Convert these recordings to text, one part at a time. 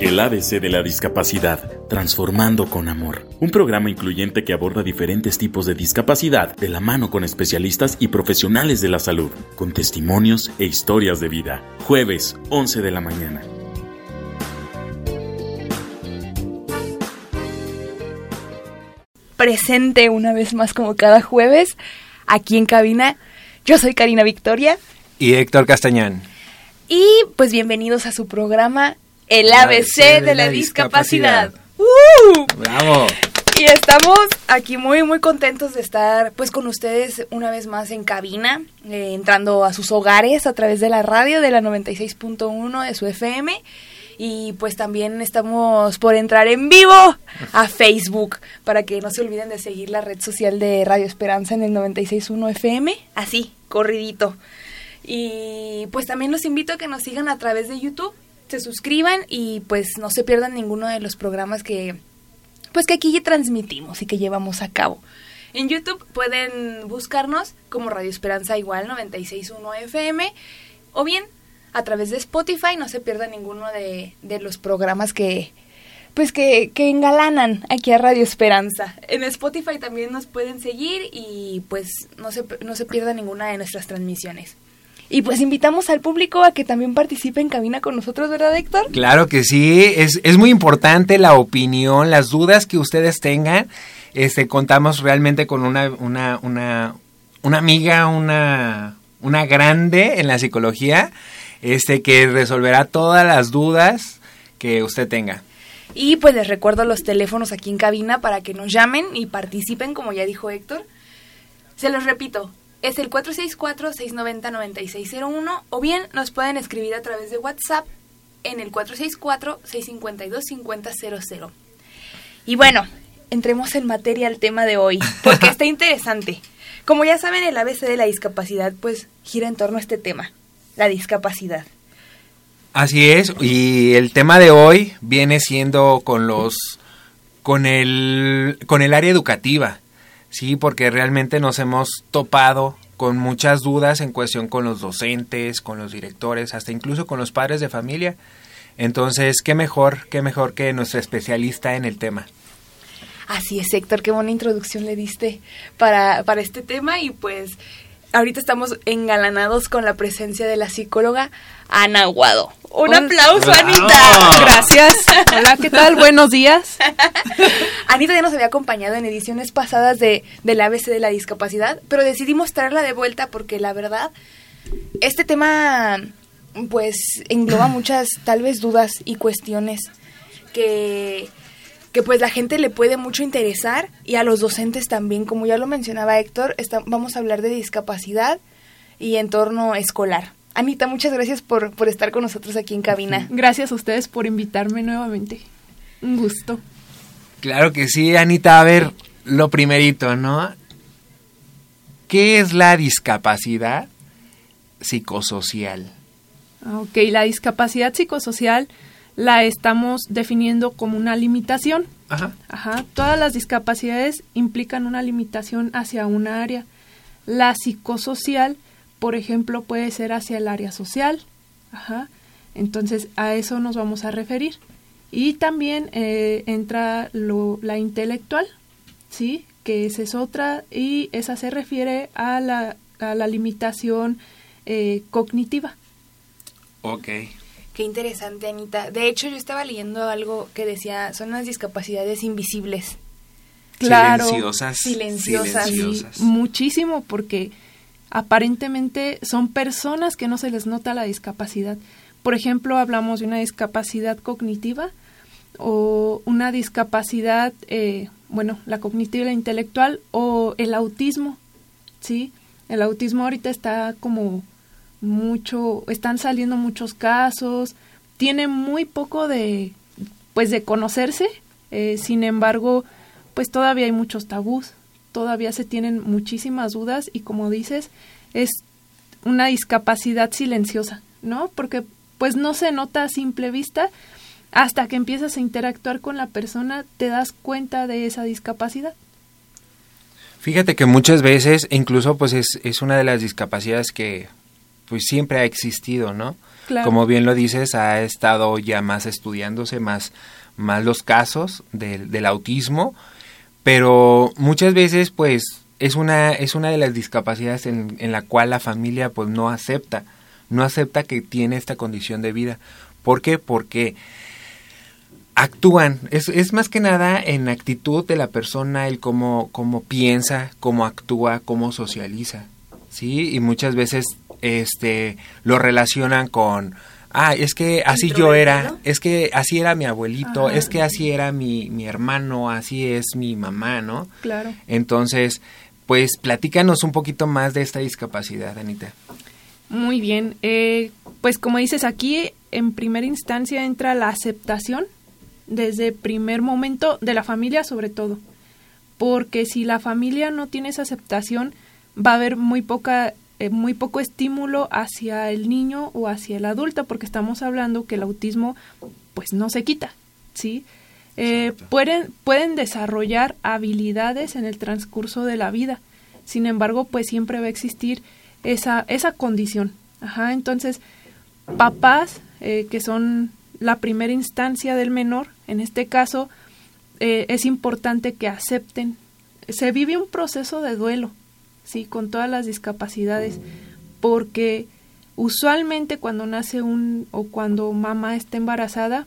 El ABC de la discapacidad, transformando con amor. Un programa incluyente que aborda diferentes tipos de discapacidad de la mano con especialistas y profesionales de la salud, con testimonios e historias de vida. Jueves, 11 de la mañana. Presente una vez más como cada jueves, aquí en cabina. Yo soy Karina Victoria. Y Héctor Castañán. Y pues bienvenidos a su programa El ABC de, la, discapacidad. ¡Uh! ¡Bravo! Y estamos aquí muy muy contentos de estar pues con ustedes una vez más en cabina, eh, entrando a sus hogares a través de la radio de la 96.1 de su FM y pues también estamos por entrar en vivo a Facebook para que no se olviden de seguir la red social de Radio Esperanza en el 96.1 FM, así, corridito. Y pues también los invito a que nos sigan a través de YouTube, se suscriban y pues no se pierdan ninguno de los programas que pues que aquí transmitimos y que llevamos a cabo. En YouTube pueden buscarnos como Radio Esperanza igual 961 FM o bien a través de Spotify, no se pierdan ninguno de, de los programas que pues que, que engalanan aquí a Radio Esperanza. En Spotify también nos pueden seguir y pues no se, no se pierdan ninguna de nuestras transmisiones. Y pues invitamos al público a que también participe en cabina con nosotros, ¿verdad, Héctor? Claro que sí, es, es muy importante la opinión, las dudas que ustedes tengan. Este, contamos realmente con una, una, una, una amiga, una, una grande en la psicología, este, que resolverá todas las dudas que usted tenga. Y pues les recuerdo los teléfonos aquí en cabina para que nos llamen y participen, como ya dijo Héctor. Se los repito, es el 464-690-9601 o bien nos pueden escribir a través de WhatsApp en el 464-652-5000. Y bueno, entremos en materia al tema de hoy, porque está interesante. Como ya saben, el ABC de la discapacidad pues gira en torno a este tema, la discapacidad. Así es, y el tema de hoy viene siendo con los con el con el área educativa. Sí, porque realmente nos hemos topado con muchas dudas en cuestión con los docentes, con los directores, hasta incluso con los padres de familia. Entonces, qué mejor, qué mejor que nuestro especialista en el tema. Así es, Héctor, qué buena introducción le diste para, para este tema y pues ahorita estamos engalanados con la presencia de la psicóloga Ana Aguado. Un aplauso, Anita. Gracias. Hola, ¿qué tal? Buenos días. Anita ya nos había acompañado en ediciones pasadas de del ABC de la discapacidad, pero decidimos traerla de vuelta porque la verdad, este tema pues engloba muchas tal vez dudas y cuestiones que que pues la gente le puede mucho interesar y a los docentes también, como ya lo mencionaba Héctor, vamos a hablar de discapacidad y entorno escolar. Anita, muchas gracias por, por estar con nosotros aquí en cabina. Gracias a ustedes por invitarme nuevamente. Un gusto. Claro que sí, Anita. A ver, lo primerito, ¿no? ¿Qué es la discapacidad psicosocial? Ok, la discapacidad psicosocial la estamos definiendo como una limitación. Ajá. Ajá. Todas las discapacidades implican una limitación hacia una área. La psicosocial, por ejemplo, puede ser hacia el área social. Ajá. Entonces, a eso nos vamos a referir. Y también eh, entra lo, la intelectual, ¿sí? Que esa es otra, y esa se refiere a la, a la limitación eh, cognitiva. Ok. Qué interesante, Anita. De hecho, yo estaba leyendo algo que decía, son las discapacidades invisibles. Claro. Silenciosas. Silenciosas. Silenciosas. Muchísimo, porque aparentemente son personas que no se les nota la discapacidad. Por ejemplo, hablamos de una discapacidad cognitiva o una discapacidad, eh, bueno, la cognitiva y la intelectual o el autismo, ¿sí? El autismo ahorita está como mucho, están saliendo muchos casos, tiene muy poco de, pues de conocerse, eh, sin embargo, pues todavía hay muchos tabús, todavía se tienen muchísimas dudas y como dices, es una discapacidad silenciosa, ¿no? Porque pues no se nota a simple vista, hasta que empiezas a interactuar con la persona te das cuenta de esa discapacidad. Fíjate que muchas veces, incluso pues es, es una de las discapacidades que pues siempre ha existido, ¿no? Como bien lo dices, ha estado ya más estudiándose, más, más los casos del, del autismo, pero muchas veces pues es una, es una de las discapacidades en, en la cual la familia pues no acepta, no acepta que tiene esta condición de vida. ¿Por qué? Porque actúan, es, es más que nada en actitud de la persona, el cómo, cómo piensa, cómo actúa, cómo socializa, ¿sí? Y muchas veces este lo relacionan con ah, es que así yo era, es que así era mi abuelito, es que así era mi, mi hermano, así es mi mamá, ¿no? Claro. Entonces, pues platícanos un poquito más de esta discapacidad, Anita. Muy bien, eh, pues como dices aquí, en primera instancia entra la aceptación desde primer momento de la familia sobre todo, porque si la familia no tiene esa aceptación, va a haber muy poca eh, muy poco estímulo hacia el niño o hacia el adulto, porque estamos hablando que el autismo pues no se quita, ¿sí? Eh, pueden, pueden desarrollar habilidades en el transcurso de la vida, sin embargo, pues siempre va a existir esa, esa condición. Ajá, entonces, papás eh, que son la primera instancia del menor, en este caso, es importante que acepten. Se vive un proceso de duelo, sí, con todas las discapacidades, porque usualmente cuando nace un o cuando mamá está embarazada,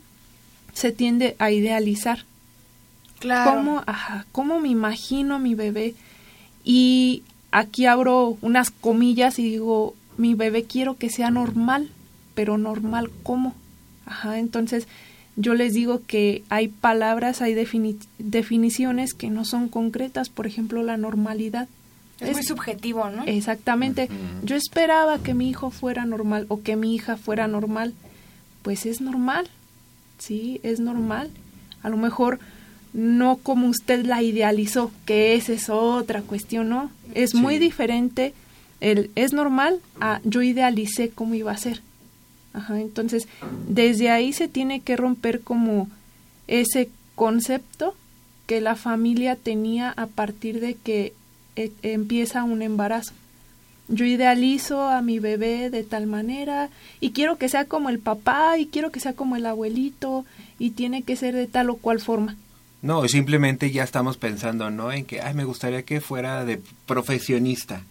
se tiende a idealizar. Claro. ¿Cómo, ajá, cómo me imagino a mi bebé? Y aquí abro unas comillas y digo, mi bebé quiero que sea normal, pero normal cómo? Ajá, entonces yo les digo que hay palabras, hay definiciones que no son concretas, por ejemplo, la normalidad. Es, muy subjetivo, ¿no? Exactamente. Yo esperaba que mi hijo fuera normal o que mi hija fuera normal. Pues es normal, sí, es normal. A lo mejor no como usted la idealizó, que esa es otra cuestión, ¿no? Es muy diferente el es normal a yo idealicé cómo iba a ser. Ajá, entonces, desde ahí se tiene que romper como ese concepto que la familia tenía a partir de que e, empieza un embarazo. Yo idealizo a mi bebé de tal manera y quiero que sea como el papá y quiero que sea como el abuelito y tiene que ser de tal o cual forma. No, simplemente ya estamos pensando, ¿no? En que, ay, me gustaría que fuera de profesionista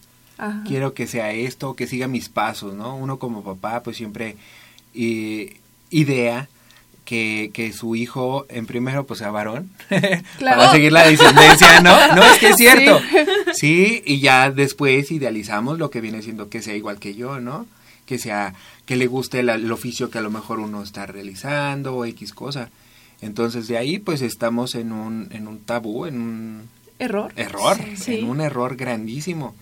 quiero que sea esto, que siga mis pasos, ¿no? Uno como papá pues siempre eh, idea que, que, su hijo en primero pues sea varón para seguir la descendencia, ¿no? No, es que es cierto. Sí. y ya después idealizamos lo que viene siendo que sea igual que yo, ¿no? Que sea, que le guste el oficio que a lo mejor uno está realizando o X cosa. Entonces de ahí pues estamos en un, en un tabú, en un... Error. Error, en un error grandísimo.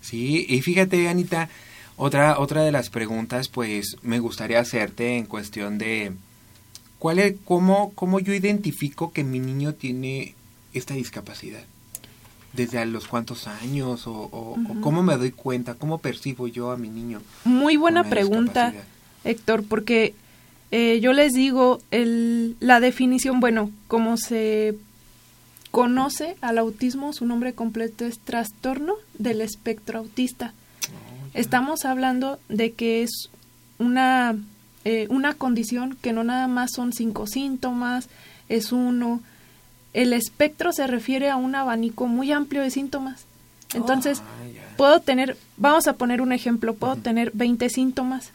Sí, y fíjate, Anita, otra, otra de las preguntas, pues, me gustaría hacerte en cuestión de cuál es, cómo, cómo yo identifico que mi niño tiene esta discapacidad. ¿Desde a los cuántos años? O, cómo me doy cuenta? ¿Cómo percibo yo a mi niño? Muy buena pregunta, Héctor, porque eh, yo les digo, el, la definición, bueno, como se conoce al autismo, su nombre completo es trastorno del espectro autista. Oh, Estamos hablando de que es una, eh, una condición que no nada más son cinco síntomas, es uno. El espectro se refiere a un abanico muy amplio de síntomas. Entonces, oh, puedo tener, vamos a poner un ejemplo, puedo tener 20 síntomas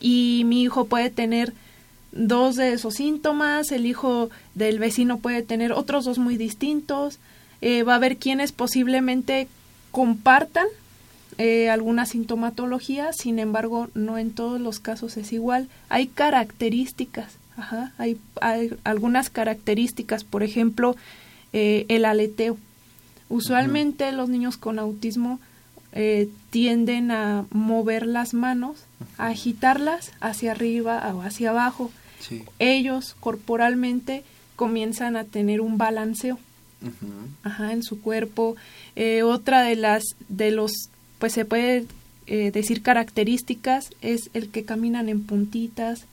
y mi hijo puede tener dos de esos síntomas, el hijo del vecino puede tener otros dos muy distintos, eh, va a haber quienes posiblemente compartan eh, alguna sintomatología, sin embargo, no en todos los casos es igual. Hay características, ajá, hay, hay algunas características, por ejemplo, eh, el aleteo. Usualmente los niños con autismo tienden a mover las manos, a agitarlas hacia arriba o hacia abajo ellos corporalmente comienzan a tener un balanceo Ajá, en su cuerpo. Eh, otra de las, de los, pues se puede eh, decir características es el que caminan en puntitas,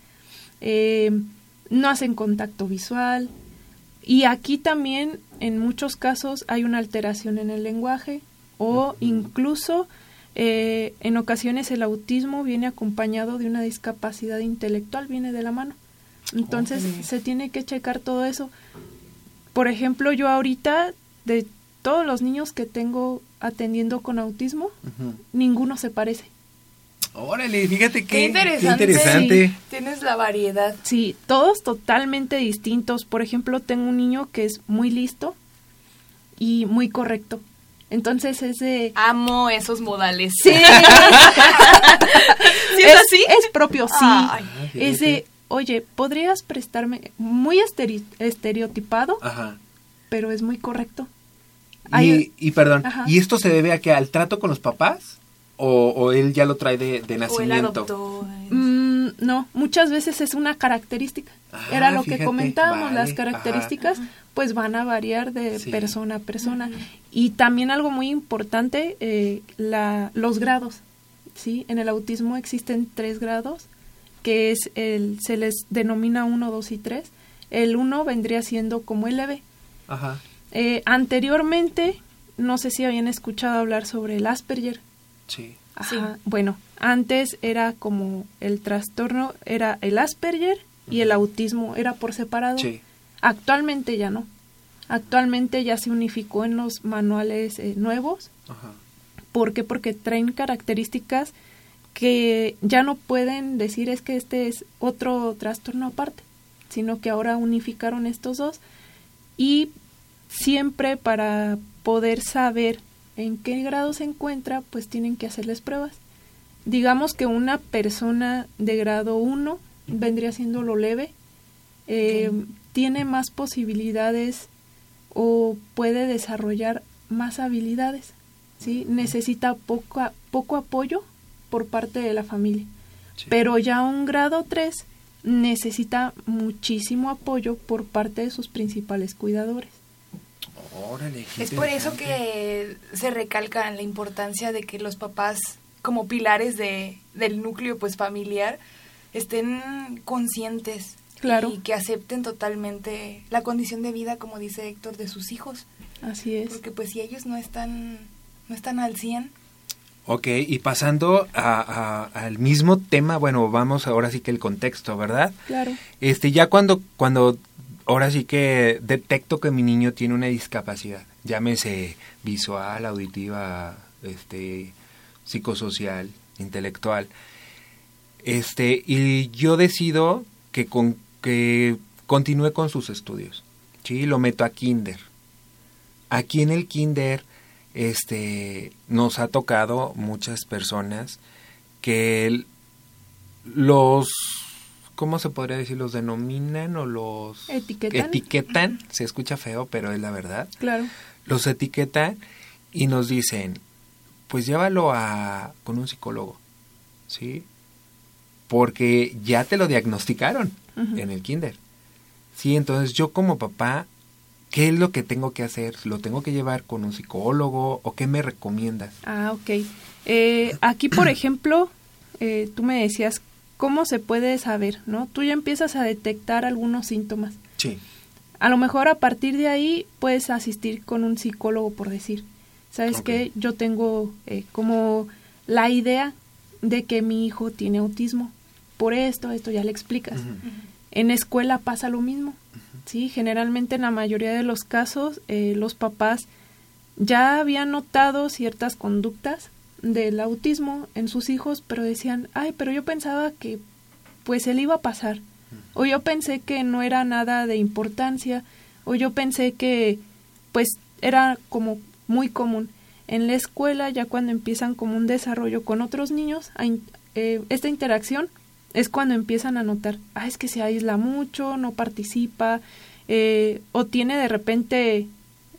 eh, no hacen contacto visual. Y aquí también, en muchos casos, hay una alteración en el lenguaje o incluso Eh, en ocasiones el autismo viene acompañado de una discapacidad intelectual, viene de la mano. Entonces se tiene que checar todo eso. Por ejemplo, yo ahorita, de todos los niños que tengo atendiendo con autismo, ninguno se parece. Órale, fíjate qué, interesante. interesante. Tienes la variedad. Sí, todos totalmente distintos. Por ejemplo, tengo un niño que es muy listo y muy correcto. Entonces es de... Amo esos modales. Sí. ¿Sí es, es, así? es propio, sí. Ay. es de, oye, ¿podrías prestarme muy estere- estereotipado, Ajá. pero es muy correcto? Y, perdón, Ajá. ¿y esto se debe a que al trato con los papás? ¿O, o él ya lo trae de, de O él nacimiento? adoptó. Mm, no, muchas veces es una característica. Ah, Era lo fíjate, que comentábamos, las características pues van a variar de Sí. persona a persona. Y también algo muy importante, eh, la, los grados. ¿sí? En el autismo existen tres grados, que es el, se les denomina 1, 2 y 3. El 1 vendría siendo como el leve. Ajá. Eh, anteriormente, no sé si habían escuchado hablar sobre el Asperger. Sí. Ajá. Bueno, antes era como el trastorno, era el Asperger y el autismo, era por separado. Sí. Actualmente ya no. Actualmente ya se unificó en los manuales eh, nuevos. Ajá. ¿Por qué? Porque traen características que ya no pueden decir es que este es otro trastorno aparte, sino que ahora unificaron estos dos y siempre para poder saber en qué grado se encuentra, pues tienen que hacerles pruebas. Digamos que una persona de grado 1 vendría siendo lo leve, eh, tiene más posibilidades o puede desarrollar más habilidades, ¿sí? Necesita poco, a- poco apoyo por parte de la familia. Sí. Pero ya un grado 3 necesita muchísimo apoyo por parte de sus principales cuidadores. Órale, Es por eso que se recalca la importancia de que los papás, como pilares de, del núcleo pues familiar, estén conscientes Claro. y que acepten totalmente la condición de vida, como dice Héctor, de sus hijos. Así es. Porque pues si ellos no están, no están al 100, Ok, y pasando a- a- al mismo tema, bueno, vamos ahora sí que el contexto, ¿verdad? Claro. Este, ya cuando, cuando, ahora sí que detecto que mi niño tiene una discapacidad, llámese visual, auditiva, este, psicosocial, intelectual, este, y yo decido que con, que continúe con sus estudios, ¿sí? Lo meto a kinder. Aquí en el kinder, este, nos ha tocado muchas personas que los ¿cómo se podría decir? ¿Los denominan o los Etiquetan. etiquetan? Se escucha feo, pero es la verdad. Claro. Los etiquetan y nos dicen, pues llévalo a con un psicólogo, ¿sí? Porque ya te lo diagnosticaron en el kinder. Sí, entonces yo como papá, ¿qué es lo que tengo que hacer? ¿Lo tengo que llevar con un psicólogo o qué me recomiendas? Ah, ok. Eh, aquí, por ejemplo, eh, tú me decías, ¿cómo se puede saber? ¿no? Tú ya empiezas a detectar algunos síntomas. Sí. A lo mejor a partir de ahí puedes asistir con un psicólogo, por decir. ¿Sabes Ok. qué? Yo tengo eh, como la idea de que mi hijo tiene autismo. Por esto, esto ya le explicas. En escuela pasa lo mismo. Sí, generalmente en la mayoría de los casos eh, los papás ya habían notado ciertas conductas del autismo en sus hijos, pero decían, ay, pero yo pensaba que pues él iba a pasar. O yo pensé que no era nada de importancia, o yo pensé que pues era como muy común. En la escuela, ya cuando empiezan como un desarrollo con otros niños, eh, esta interacción es cuando empiezan a notar, ah, es que se aísla mucho, no participa, eh, o tiene de repente,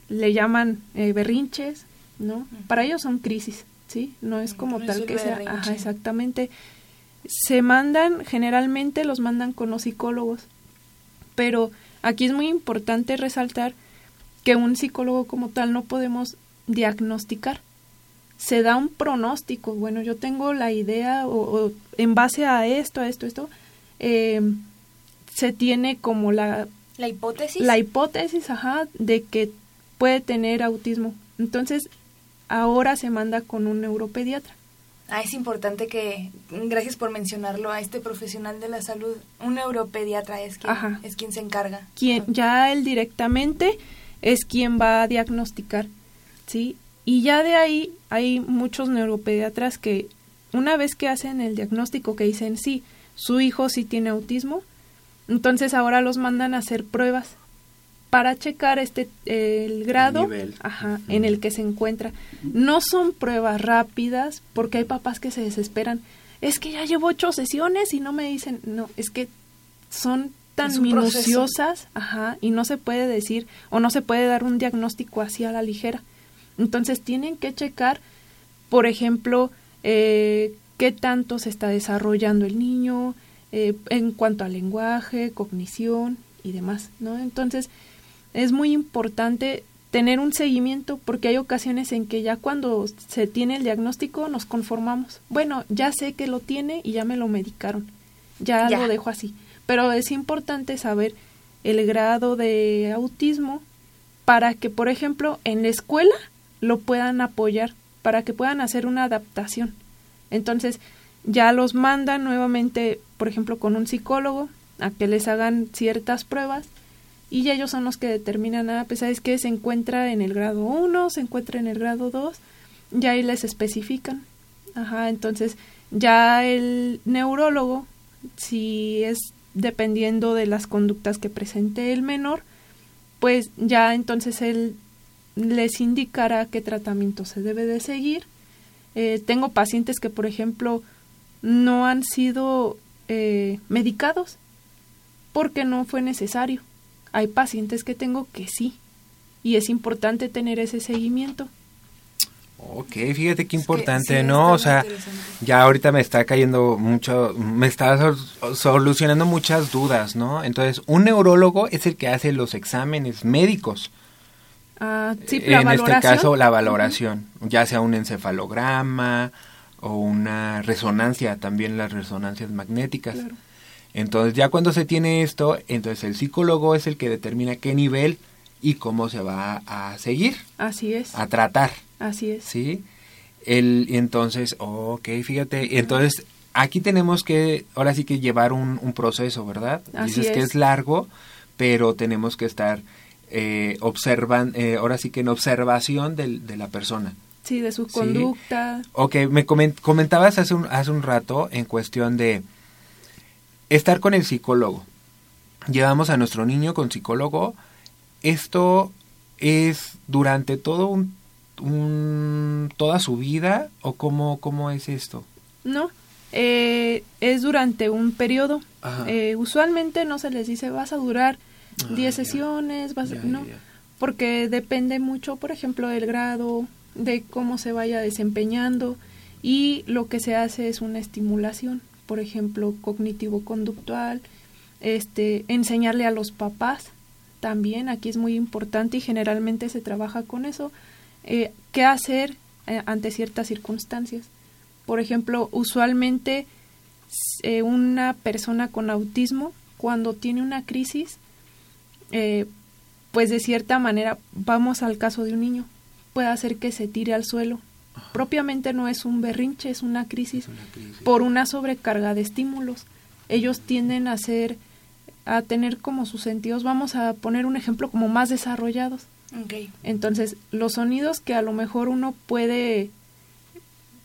le llaman eh, berrinches, ¿no? Para ellos son crisis, ¿sí? No es como No tal que sea, ajá, exactamente. Se mandan, generalmente los mandan con los psicólogos, pero aquí es muy importante resaltar que un psicólogo como tal no podemos diagnosticar. Se da un pronóstico, bueno, yo tengo la idea o, o en base a esto, a esto, esto, eh, se tiene como la, la hipótesis. la hipótesis, ajá, de que puede tener autismo. Entonces, ahora se manda con un neuropediatra. Ah, es importante que, gracias por mencionarlo, a este profesional de la salud, un neuropediatra es quien, es quien se encarga. Quien, ya él directamente es quien va a diagnosticar, ¿sí? Y ya de ahí hay muchos neuropediatras que una vez que hacen el diagnóstico que dicen, sí, su hijo sí tiene autismo, entonces ahora los mandan a hacer pruebas para checar este el grado ajá, en el que se encuentra. No son pruebas rápidas porque hay papás que se desesperan. Es que ya llevo ocho sesiones y no me dicen, no, es que son tan minuciosas, ajá, y no se puede decir o no se puede dar un diagnóstico así a la ligera. Entonces tienen que checar, por ejemplo, eh, qué tanto se está desarrollando el niño eh, en cuanto al lenguaje, cognición y demás, ¿no? Entonces es muy importante tener un seguimiento porque hay ocasiones en que ya cuando se tiene el diagnóstico nos conformamos. Bueno, ya sé que lo tiene y ya me lo medicaron. Ya, lo dejo así. Pero es importante saber el grado de autismo para que, por ejemplo, en la escuela lo puedan apoyar, para que puedan hacer una adaptación. Entonces, ya los mandan nuevamente, por ejemplo, con un psicólogo a que les hagan ciertas pruebas y ya ellos son los que determinan, ah, pues sabes que se encuentra en el grado 1, se encuentra en el grado 2, ya ahí les especifican. Ajá, entonces ya el neurólogo, si es dependiendo de las conductas que presente el menor, pues ya entonces él les indicará qué tratamiento se debe de seguir. Eh, tengo pacientes que, por ejemplo, no han sido eh, medicados porque no fue necesario hay pacientes que tengo que sí. Y es importante tener ese seguimiento. Ok, fíjate qué importante, ¿no? O sea, ya ahorita me está cayendo mucho, me está solucionando muchas dudas, ¿no? Entonces, un neurólogo es el que hace los exámenes médicos. Ah, sí, en este caso, la valoración, ya sea un encefalograma o una resonancia, también las resonancias magnéticas. Claro. Entonces ya cuando se tiene esto, entonces el psicólogo es el que determina qué nivel y cómo se va a seguir. Así es. A tratar. Así es. ¿Sí? El, entonces, ok, fíjate, entonces aquí tenemos que, ahora sí que llevar un, proceso, ¿verdad? Así Dices que es largo, pero tenemos que estar eh, observan, eh, ahora sí que en observación de la persona. Sí, de su conducta. Ok, me comentabas hace un, hace un rato en cuestión de estar con el psicólogo. Llevamos a nuestro niño con psicólogo. Esto es durante todo un, toda su vida o cómo, cómo es esto? No, eh, es durante un periodo. Eh, usualmente no se les dice vas a durar 10 ah, sesiones, vas no, porque depende mucho, por ejemplo, del grado, de cómo se vaya desempeñando y lo que se hace es una estimulación por ejemplo, cognitivo-conductual, este, enseñarle a los papás también, aquí es muy importante y generalmente se trabaja con eso, eh, qué hacer eh, ante ciertas circunstancias. Por ejemplo, usualmente eh, una persona con autismo, cuando tiene una crisis, pues de cierta manera, vamos al caso de un niño, puede hacer que se tire al suelo propiamente no es un berrinche, es una crisis, por una sobrecarga de estímulos. Ellos tienden a ser, a tener como sus sentidos, vamos a poner un ejemplo como más desarrollados. Entonces, los sonidos que a lo mejor uno puede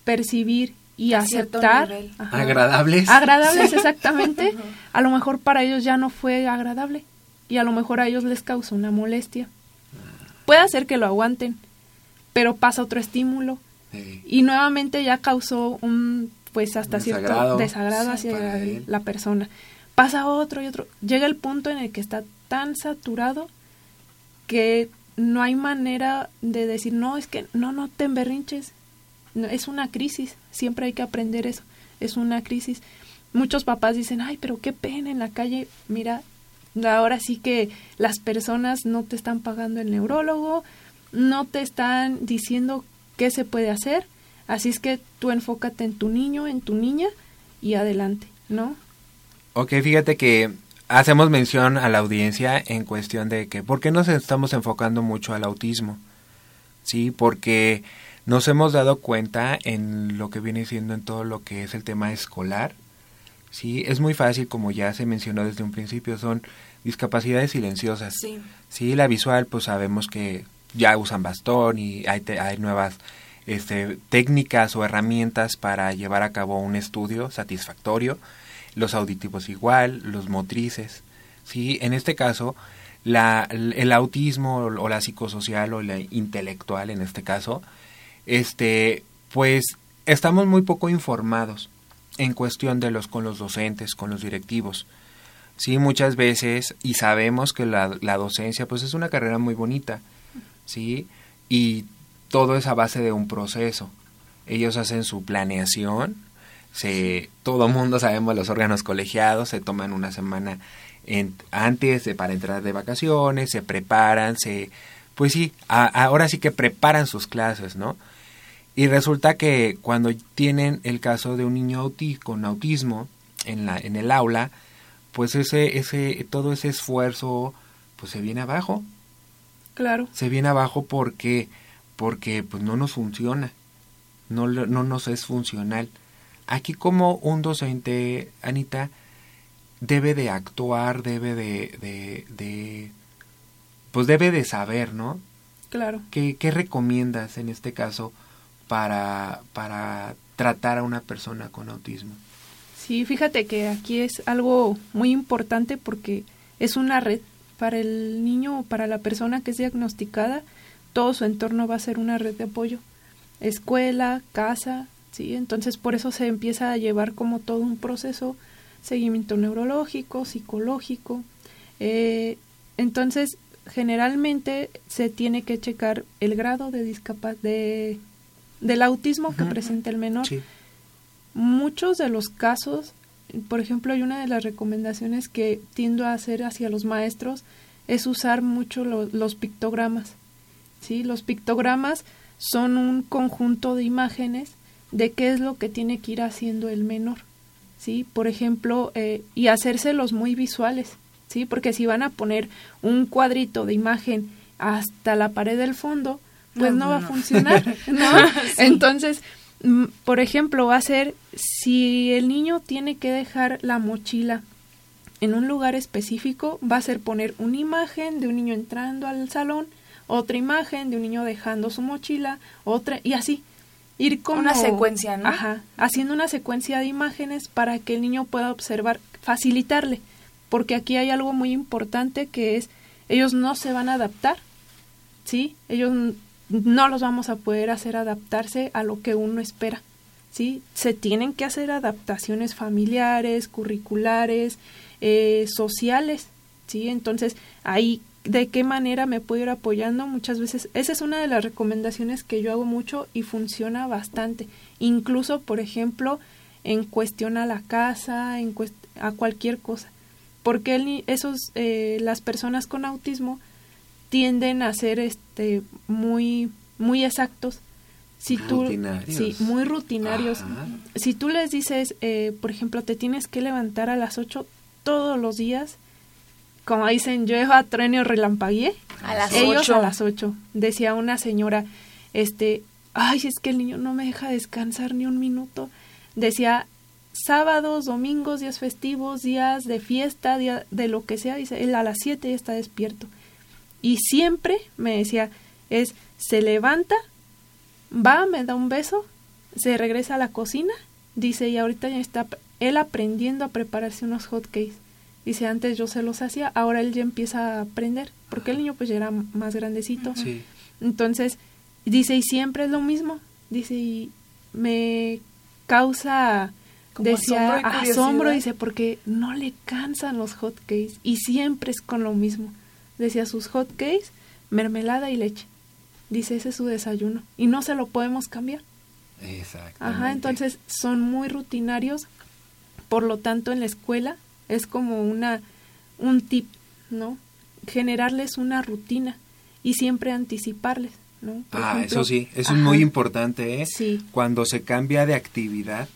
percibir y aceptar agradables. agradables exactamente a lo mejor para ellos ya no fue agradable y a lo mejor a ellos les causa una molestia. Puede hacer que lo aguanten pero pasa otro estímulo y nuevamente ya causó un, pues hasta cierto desagrado hacia la persona. Pasa otro y otro. Llega el punto en el que está tan saturado que no hay manera de decir, no, es que no, no te emberrinches. No, es una crisis, siempre hay que aprender eso. Es una crisis. Muchos papás dicen, ay, pero qué pena en la calle. Mira, ahora sí que las personas no te están pagando el neurólogo, no te están diciendo qué se puede hacer. Así es que tú enfócate en tu niño, en tu niña y adelante, ¿no? Ok, fíjate que hacemos mención a la audiencia en cuestión de que, ¿por qué nos estamos enfocando mucho al autismo? Sí, porque nos hemos dado cuenta en lo que viene siendo en todo lo que es el tema escolar. Sí, es muy fácil, como ya se mencionó desde un principio, son discapacidades silenciosas. Sí. Sí, la visual, pues sabemos que ya usan bastón y hay, te- hay nuevas este, técnicas o herramientas para llevar a cabo un estudio satisfactorio. Los auditivos igual, los motrices. Sí, en este caso, la, el autismo o la psicosocial o la intelectual, en este caso, este, pues estamos muy poco informados en cuestión de los con los docentes, con los directivos. Sí, muchas veces y sabemos que la, la docencia pues es una carrera muy bonita, sí, y todo es a base de un proceso. Ellos hacen su planeación, se todo mundo sabemos los órganos colegiados se toman una semana en- antes de para entrar de vacaciones, se preparan, se pues sí, a- ahora sí que preparan sus clases, ¿no? Y resulta que cuando tienen el caso de un niño auti- con autismo en, la, en el aula, pues ese, ese, todo ese esfuerzo pues se viene abajo. Claro. Se viene abajo porque, porque pues no nos funciona. No, no nos es funcional. Aquí como un docente, Anita, debe de actuar, debe de, de, de pues debe de saber, ¿no? Claro. ¿Qué, qué recomiendas en este caso para, para tratar a una persona con autismo? Sí, fíjate que aquí es algo muy importante porque es una red para el niño o para la persona que es diagnosticada, todo su entorno va a ser una red de apoyo. Escuela, casa, sí, entonces por eso se empieza a llevar como todo un proceso, seguimiento neurológico, psicológico. eh, entonces, generalmente se tiene que checar el grado de discapa de del autismo que presenta el menor Sí. muchos de los casos, por ejemplo, hay una de las recomendaciones que tiendo a hacer hacia los maestros es usar mucho lo- los pictogramas. ¿sí? Los pictogramas son un conjunto de imágenes de qué es lo que tiene que ir haciendo el menor. ¿sí? Por ejemplo, eh, y hacérselos muy visuales. ¿sí? Porque si van a poner un cuadrito de imagen hasta la pared del fondo, pues No, no, va a funcionar. ¿no? Entonces, por ejemplo, va a ser si el niño tiene que dejar la mochila en un lugar específico, va a ser poner una imagen de un niño entrando al salón, otra imagen de un niño dejando su mochila, otra y así ir como Una secuencia, ¿no? Ajá, haciendo una secuencia de imágenes para que el niño pueda observar, facilitarle, porque aquí hay algo muy importante que es ellos no se van a adaptar, ¿sí? Ellos no los vamos a poder hacer adaptarse a lo que uno espera, ¿sí? Se tienen que hacer adaptaciones familiares, curriculares, eh, sociales, ¿sí? Entonces, ahí, ¿de qué manera me puedo ir apoyando? Muchas veces, esa es una de las recomendaciones que yo hago mucho y funciona bastante. Incluso, por ejemplo, en cuestión a la casa, en a cualquier cosa. Porque ni- esos, eh, las personas con autismo tienden a ser este muy muy exactos si tú Rutinarios. sí muy rutinarios Ajá. si tú les dices eh, por ejemplo te tienes que levantar a las 8 todos los días como dicen yo a trueno relampagué A las ellos ocho. a las 8 decía una señora este ay es que el niño no me deja descansar ni un minuto decía sábados, domingos, días festivos, días de fiesta, día de lo que sea, dice, él a las 7 ya está despierto. Y siempre me decía, es, se levanta, va, me da un beso, se regresa a la cocina, dice, y ahorita ya está él aprendiendo a prepararse unos hot cakes. Dice, antes yo se los hacía, ahora él ya empieza a aprender, porque el niño pues ya era más grandecito. Sí. Entonces, dice, y siempre es lo mismo. Dice, y me causa, Como decía, asombro y asombro, dice, porque no le cansan los hot cakes y siempre es con lo mismo. Decía, sus hot cakes, mermelada y leche. Dice, ese es su desayuno y no se lo podemos cambiar. Exactamente. Ajá, entonces son muy rutinarios, por lo tanto en la escuela es como una un tip, ¿no? Generarles una rutina y siempre anticiparles, ¿no? Por Ah, ejemplo, eso sí, eso es muy importante, ¿eh? Sí. Cuando se cambia de actividad,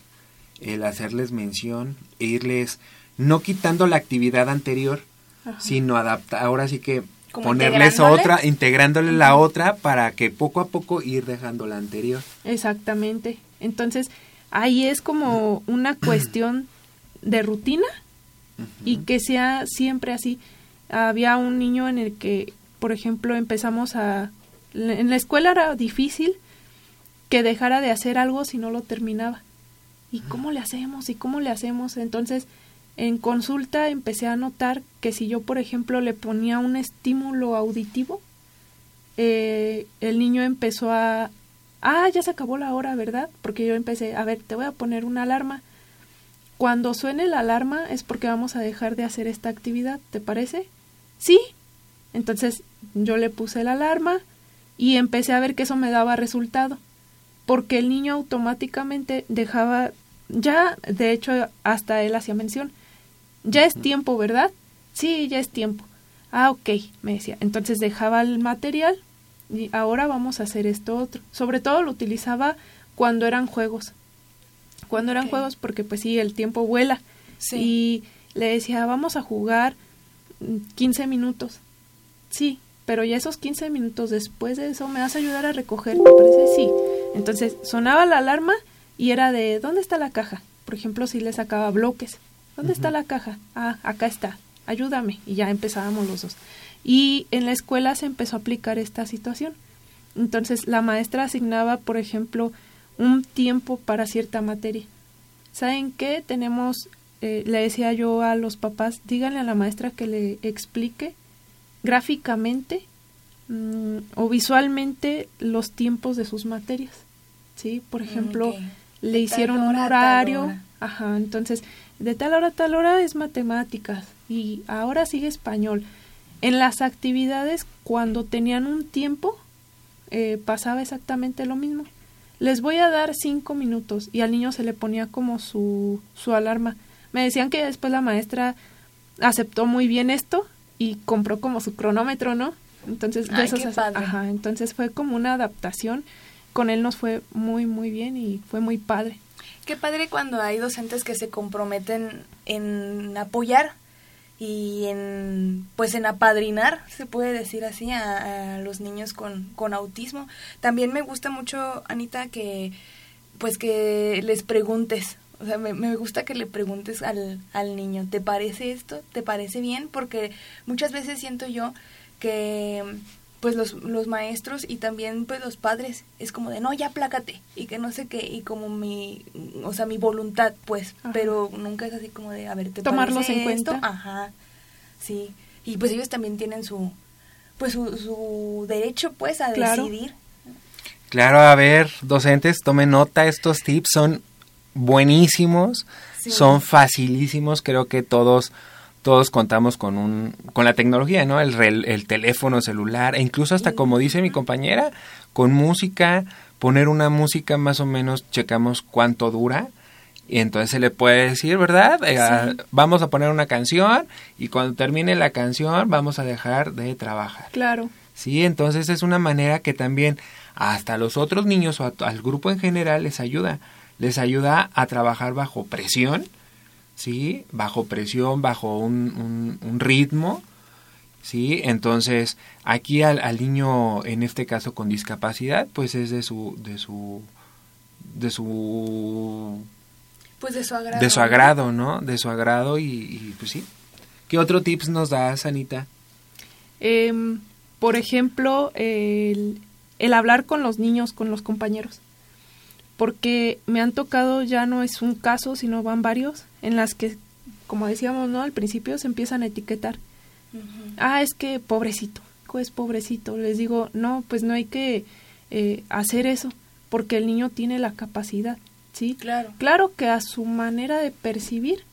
el hacerles mención, e irles, no quitando la actividad anterior, Ajá. sino adapta, ahora sí que ponerles otra, integrándole la otra para que poco a poco ir dejando la anterior. Exactamente. Entonces, ahí es como una cuestión de rutina y que sea siempre así. Había un niño en el que, por ejemplo, empezamos a... En la escuela era difícil que dejara de hacer algo si no lo terminaba. ¿Y cómo le hacemos? ¿Y cómo le hacemos? Entonces, en consulta empecé a notar que si yo, por ejemplo, le ponía un estímulo auditivo, eh, el niño empezó a... Ah, ya se acabó la hora, ¿verdad? Porque yo empecé, a ver, te voy a poner una alarma. Cuando suene la alarma es porque vamos a dejar de hacer esta actividad, ¿te parece? Sí. Entonces yo le puse la alarma y empecé a ver que eso me daba resultado porque el niño automáticamente dejaba, ya de hecho hasta él hacía mención, ya es tiempo, ¿verdad? Sí, ya es tiempo. Ah, ok, me decía. Entonces dejaba el material y ahora vamos a hacer esto otro. Sobre todo lo utilizaba cuando eran juegos. Cuando eran juegos porque pues sí, el tiempo vuela. Sí. Y le decía, vamos a jugar 15 minutos. Sí, pero ya esos 15 minutos después de eso me vas a ayudar a recoger, ¿te parece? Sí. Entonces sonaba la alarma y era de ¿dónde está la caja? Por ejemplo, si le sacaba bloques. ¿Dónde está la caja? Ah, acá está. Ayúdame. Y ya empezábamos los dos. Y en la escuela se empezó a aplicar esta situación. Entonces la maestra asignaba, por ejemplo, un tiempo para cierta materia. ¿Saben qué? Tenemos, eh, le decía yo a los papás, díganle a la maestra que le explique gráficamente Mm, o visualmente los tiempos de sus materias. ¿Sí? Por mm, ejemplo, le hicieron un horario, ajá, entonces de tal hora a tal hora es matemáticas y ahora sigue español. En las actividades, cuando tenían un tiempo, eh, pasaba exactamente lo mismo. Les voy a dar cinco minutos y al niño se le ponía como su, su alarma. Me decían que después la maestra aceptó muy bien esto y compró como su cronómetro, ¿no? Entonces, Ajá, entonces fue como una adaptación. Con él nos fue muy, muy bien y fue muy padre. Qué padre cuando hay docentes que se comprometen en apoyar y en pues en apadrinar, se puede decir así, a, los niños con, con autismo. También me gusta mucho, Anita, que pues que les preguntes, o sea, me, me, gusta que le preguntes al, al niño, ¿te parece esto? ¿Te parece bien? Porque muchas veces siento yo que pues los, los maestros y también pues los padres. Es como de no ya plácate y que no sé qué y como mi o sea mi voluntad pues. Pero nunca es así como de a ver te tomarlos en cuenta. Ajá sí. Y pues ellos también tienen su pues su, derecho pues a decidir. Claro a ver docentes tomen nota estos tips son buenísimos son facilísimos creo que todos todos contamos con un con la tecnología, ¿no? El, el teléfono celular e incluso hasta como dice mi compañera, con música, poner una música más o menos checamos cuánto dura y entonces se le puede decir, ¿verdad? Eh, vamos a poner una canción y cuando termine la canción vamos a dejar de trabajar. Claro. Sí, entonces es una manera que también hasta los otros niños o al grupo en general les ayuda, les ayuda a trabajar bajo presión ¿sí? Bajo presión, bajo un, un, ritmo, ¿sí? Entonces, aquí al, al, niño, en este caso con discapacidad, pues es de su, de su, de su... Pues de su agrado. De su agrado, ¿no? De su agrado y, pues sí. ¿Qué otro tips nos das, Anita? Em, por ejemplo, el, el hablar con los niños, con los compañeros porque me han tocado ya no es un caso, sino van varios en las que, como decíamos, ¿no? Al principio se empiezan a etiquetar. Ah, es que pobrecito, es pobrecito. Les digo, no, pues no hay que eh, hacer eso, porque el niño tiene la capacidad, ¿sí? Claro. Claro que a su manera de percibir,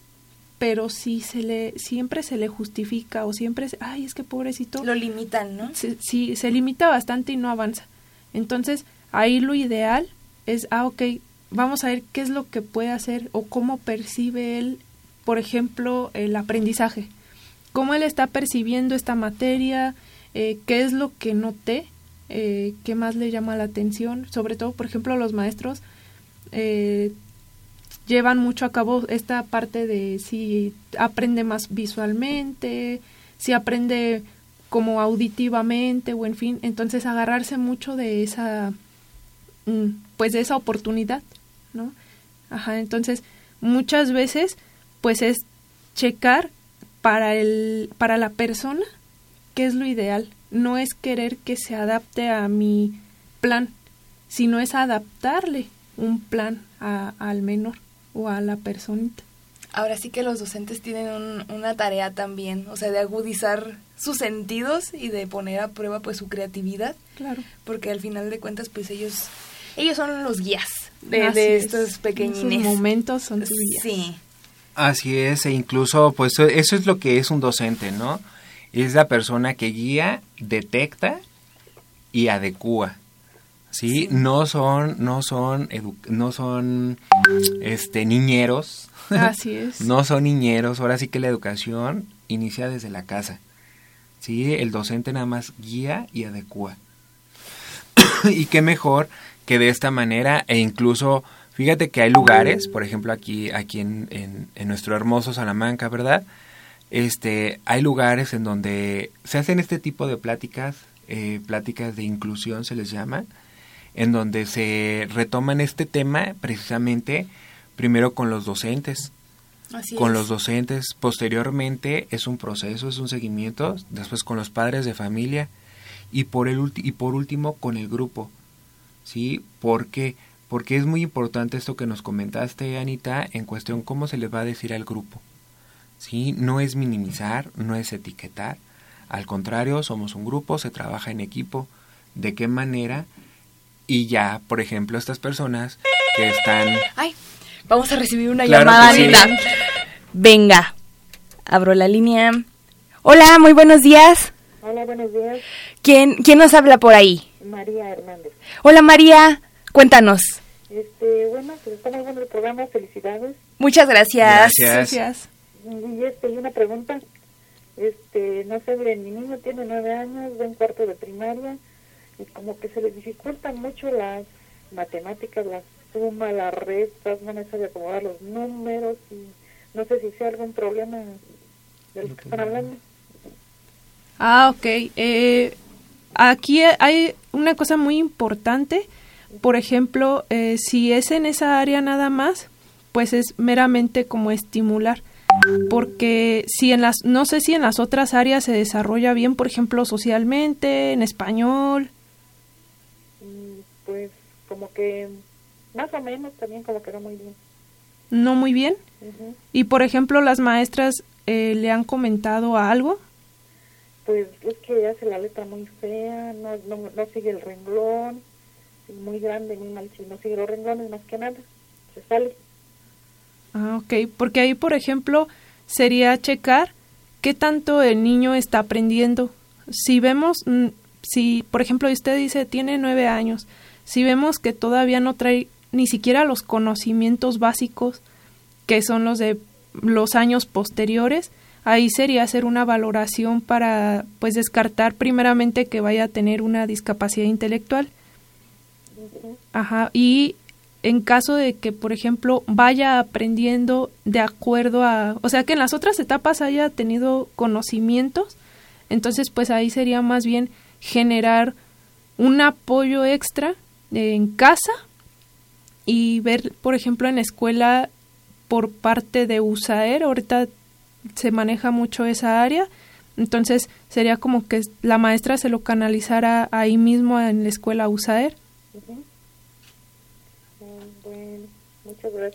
pero si se le, siempre se le justifica o siempre, ay, es que pobrecito. Lo limitan, ¿no? sí, se limita bastante y no avanza. Entonces, ahí lo ideal es, ah, ok, vamos a ver qué es lo que puede hacer o cómo percibe él, por ejemplo, el aprendizaje. Cómo él está percibiendo esta materia, eh, qué es lo que noté, eh, qué más le llama la atención. Sobre todo, por ejemplo, los maestros eh, llevan mucho a cabo esta parte de si aprende más visualmente, si aprende como auditivamente o en fin, entonces agarrarse mucho de esa pues de esa oportunidad, ¿no? Ajá, entonces muchas veces pues es checar para el para la persona qué es lo ideal, no es querer que se adapte a mi plan, sino es adaptarle un plan al menor o a la personita. Ahora sí que los docentes tienen una tarea también, o sea, de agudizar sus sentidos y de poner a prueba pues su creatividad. Claro. Porque al final de cuentas pues ellos ellos son los guías de, estos pequeñines. momentos son sus guías. Sí. Así es, e incluso pues eso es lo que es un docente, ¿no? Es la persona que guía, detecta y adecua. ¿sí? No son, no son, no son, este, niñeros. Así es. no son niñeros. Ahora sí que la educación inicia desde la casa. ¿sí? El docente nada más guía y adecua. y qué mejor que de esta manera e incluso fíjate que hay lugares, por ejemplo aquí aquí en, en, en, nuestro hermoso Salamanca, ¿verdad? Este hay lugares en donde se hacen este tipo de pláticas, eh, pláticas de inclusión se les llama, en donde se retoman este tema precisamente primero con los docentes. con los docentes, posteriormente es un proceso, es un seguimiento, después con los padres de familia y por el y por último con el grupo. ¿Sí? Porque porque es muy importante esto que nos comentaste, Anita, en cuestión cómo se les va a decir al grupo. ¿Sí? No es minimizar, no es etiquetar, al contrario, somos un grupo, se trabaja en equipo. ¿De qué manera y ya, por ejemplo, estas personas que están... Ay, vamos a recibir una llamada, Anita. Venga, abro la línea. Hola, muy buenos días. Hola, buenos días. ¿Quién, quién nos habla por ahí? María Hernández. Hola, María. Cuéntanos. Este, bueno, pues está muy bueno el programa. Felicidades. Muchas gracias. Gracias. Y este, y una pregunta. Este, no sé, mi niño tiene nueve años, va en cuarto de primaria y como que se les dificultan mucho las matemáticas, las sumas, las restas, no me sabe acomodar los números y no sé si sea algún problema de lo que están hablando. Ah, ok. Eh, aquí hay una cosa muy importante. Por ejemplo, eh, si es en esa área nada más, pues es meramente como estimular. Porque si en las, no sé si en las otras áreas se desarrolla bien, por ejemplo, socialmente, en español, pues como que más o menos también como que no muy bien. ¿No muy bien? Y por ejemplo, las maestras eh, le han comentado algo. Pues es que hace la letra muy fea, no, no, no sigue el renglón, muy grande, muy mal, si no sigue los renglones más que nada, se sale. Ah, ok, porque ahí, por ejemplo, sería checar qué tanto el niño está aprendiendo. Si vemos, mm, si por ejemplo usted dice tiene nueve años, si vemos que todavía no trae ni siquiera los conocimientos básicos que son los de los años posteriores, ahí sería hacer una valoración para pues descartar primeramente que vaya a tener una discapacidad intelectual. Ajá, y en caso de que, por ejemplo, vaya aprendiendo de acuerdo a, o sea, que en las otras etapas haya tenido conocimientos, entonces pues ahí sería más bien generar un apoyo extra en casa y ver, por ejemplo, en escuela por parte de USAER, ahorita se maneja mucho esa área, entonces sería como que la maestra se lo canalizara ahí mismo en la escuela USAER.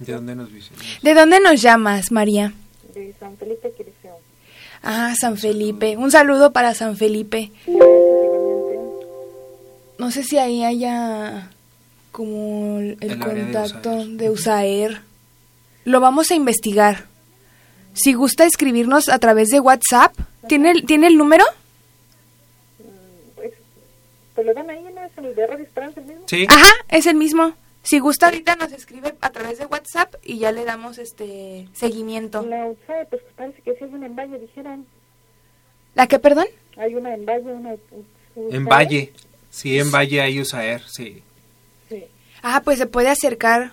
¿De dónde nos ¿De dónde nos llamas, María? De San Felipe, Ah, San Felipe. Un saludo para San Felipe no sé si ahí haya como el, contacto de USAER. Lo vamos a investigar. Si gusta escribirnos a través de WhatsApp, ¿tiene el, ¿tiene el número? Pues, pues lo dan ahí, ¿no? ¿Es el de Radio Esperanza el mismo? Sí. Ajá, es el mismo. Si gusta, ahorita nos escribe a través de WhatsApp y ya le damos este seguimiento. La USAER, pues parece que sí hay una en Valle, dijeron. ¿La qué, perdón? Hay una en Valle, una... En Valle. Sí, en Valle hay USAER, sí. sí. Ah, pues se puede acercar.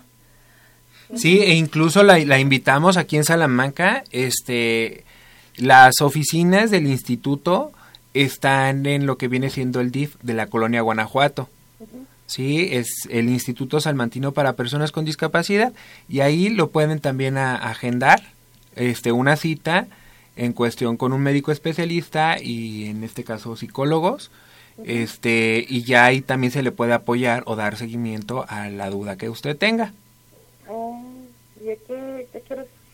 Sí, e incluso la, invitamos aquí en Salamanca, este, las oficinas del instituto están en lo que viene siendo el DIF de la colonia Guanajuato. Sí, es el Instituto Salmantino para Personas con Discapacidad y ahí lo pueden también agendar este una cita en cuestión con un médico especialista y en este caso psicólogos este y ya ahí también se le puede apoyar o dar seguimiento a la duda que usted tenga.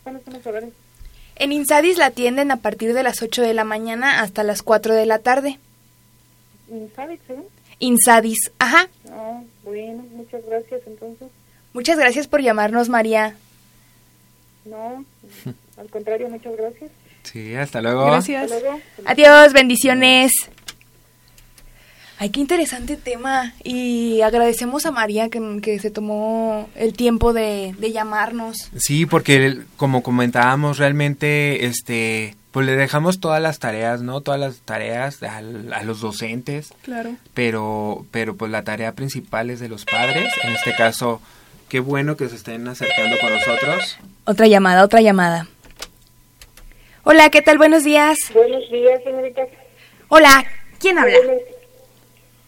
Oh, ¿Y aquí, En Insadis la atienden a partir de las 8 de la mañana hasta las 4 de la tarde. ¿Insadis, sí? Insadis, ajá. Ah, bueno, muchas gracias entonces. Muchas gracias por llamarnos, María. No, al contrario, muchas gracias. Sí, hasta luego. Gracias. Adiós, bendiciones. Ay, qué interesante tema. Y agradecemos a María que, que se tomó el tiempo de, de, llamarnos. Sí, porque como comentábamos, realmente, este, pues le dejamos todas las tareas, ¿no? Todas las tareas a, a, los docentes. Claro. Pero, pero pues la tarea principal es de los padres. En este caso, qué bueno que se estén acercando con nosotros. Otra llamada, otra llamada. Hola, ¿qué tal? Buenos días. Buenos días, señorita. Hola, ¿quién habla?